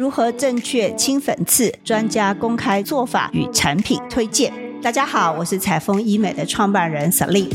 如何正确清粉刺？专家公开做法与产品推荐。大家好，我是彩丰医美的创办人 Selin。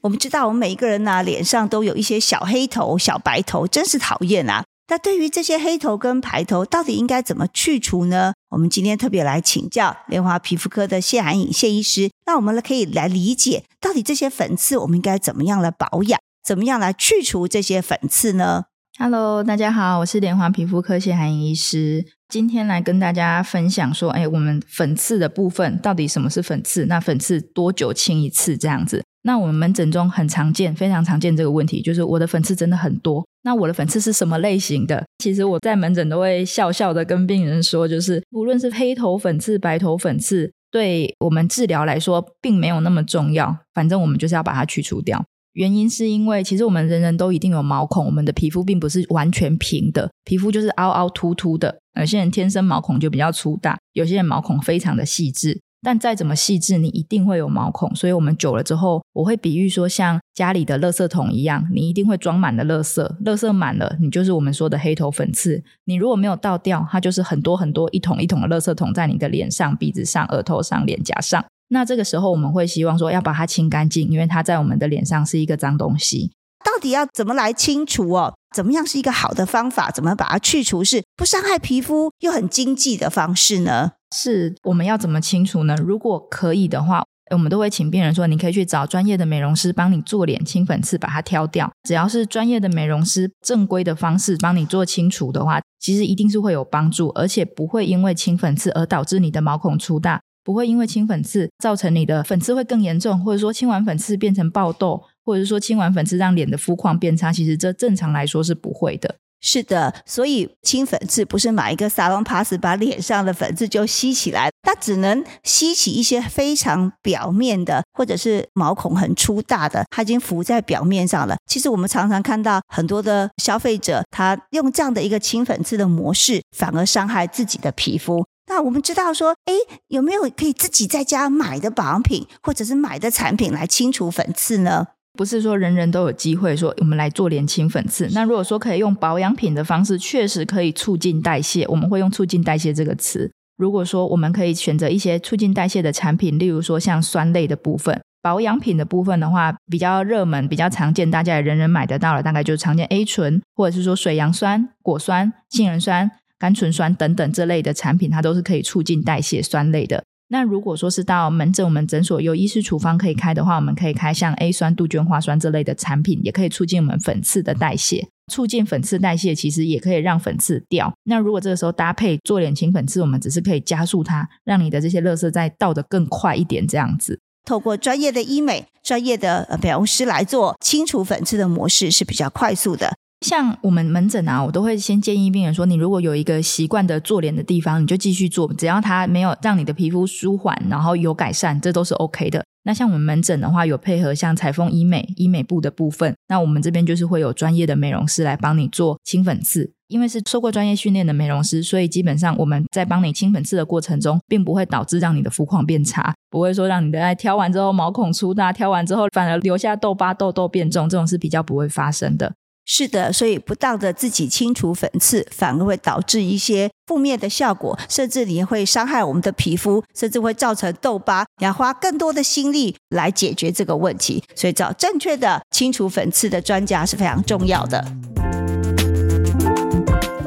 我们知道，我们每一个人呢，脸上都有一些小黑头、小白头，真是讨厌啊！那对于这些黑头跟白头，到底应该怎么去除呢？我们今天特别来请教莲华皮肤科的谢涵颖谢医师，那我们呢可以来理解，到底这些粉刺我们应该怎么样来保养，怎么样来去除这些粉刺呢？Hello，大家好，我是莲华皮肤科谢涵颖医师，今天来跟大家分享说，哎，我们粉刺的部分到底什么是粉刺？那粉刺多久清一次？这样子？那我们门诊中很常见，非常常见这个问题，就是我的粉刺真的很多。那我的粉刺是什么类型的？其实我在门诊都会笑笑的跟病人说，就是无论是黑头粉刺、白头粉刺，对我们治疗来说并没有那么重要，反正我们就是要把它去除掉。原因是因为其实我们人人都一定有毛孔，我们的皮肤并不是完全平的，皮肤就是凹凹凸凸的。有些人天生毛孔就比较粗大，有些人毛孔非常的细致。但再怎么细致，你一定会有毛孔，所以我们久了之后，我会比喻说，像家里的垃圾桶一样，你一定会装满了垃圾，垃圾满了，你就是我们说的黑头粉刺。你如果没有倒掉，它就是很多很多一桶一桶的垃圾桶在你的脸上、鼻子上、额头上、脸颊上。那这个时候，我们会希望说要把它清干净，因为它在我们的脸上是一个脏东西。到底要怎么来清除哦？怎么样是一个好的方法？怎么把它去除是不伤害皮肤又很经济的方式呢？是我们要怎么清除呢？如果可以的话，我们都会请病人说，你可以去找专业的美容师帮你做脸清粉刺，把它挑掉。只要是专业的美容师正规的方式帮你做清除的话，其实一定是会有帮助，而且不会因为清粉刺而导致你的毛孔粗大，不会因为清粉刺造成你的粉刺会更严重，或者说清完粉刺变成爆痘，或者是说清完粉刺让脸的肤况变差。其实这正常来说是不会的。是的，所以清粉刺不是买一个沙龙 pass 把脸上的粉刺就吸起来，它只能吸起一些非常表面的，或者是毛孔很粗大的，它已经浮在表面上了。其实我们常常看到很多的消费者，他用这样的一个清粉刺的模式，反而伤害自己的皮肤。那我们知道说，哎，有没有可以自己在家买的保养品，或者是买的产品来清除粉刺呢？不是说人人都有机会说我们来做年轻粉刺。那如果说可以用保养品的方式，确实可以促进代谢。我们会用促进代谢这个词。如果说我们可以选择一些促进代谢的产品，例如说像酸类的部分，保养品的部分的话，比较热门、比较常见，大家也人人买得到了，大概就是常见 A 醇，或者是说水杨酸、果酸、杏仁酸、甘醇酸等等这类的产品，它都是可以促进代谢酸类的。那如果说是到门诊，我们诊所有医师处方可以开的话，我们可以开像 A 酸、杜鹃花酸这类的产品，也可以促进我们粉刺的代谢。促进粉刺代谢，其实也可以让粉刺掉。那如果这个时候搭配做脸清粉刺，我们只是可以加速它，让你的这些垃圾再倒的更快一点，这样子。透过专业的医美、专业的美容师来做清除粉刺的模式是比较快速的。像我们门诊啊，我都会先建议病人说：你如果有一个习惯的做脸的地方，你就继续做，只要它没有让你的皮肤舒缓，然后有改善，这都是 OK 的。那像我们门诊的话，有配合像彩丰医美医美部的部分，那我们这边就是会有专业的美容师来帮你做清粉刺，因为是受过专业训练的美容师，所以基本上我们在帮你清粉刺的过程中，并不会导致让你的肤况变差，不会说让你的在挑完之后毛孔粗大，挑完之后反而留下痘疤、痘痘变重，这种是比较不会发生的。是的，所以不当的自己清除粉刺，反而会导致一些负面的效果，甚至你会伤害我们的皮肤，甚至会造成痘疤。要花更多的心力来解决这个问题，所以找正确的清除粉刺的专家是非常重要的。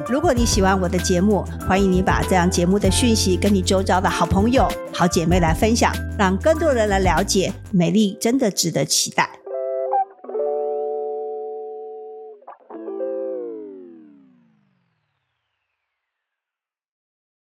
如果你喜欢我的节目，欢迎你把这样节目的讯息跟你周遭的好朋友、好姐妹来分享，让更多人来了解美丽真的值得期待。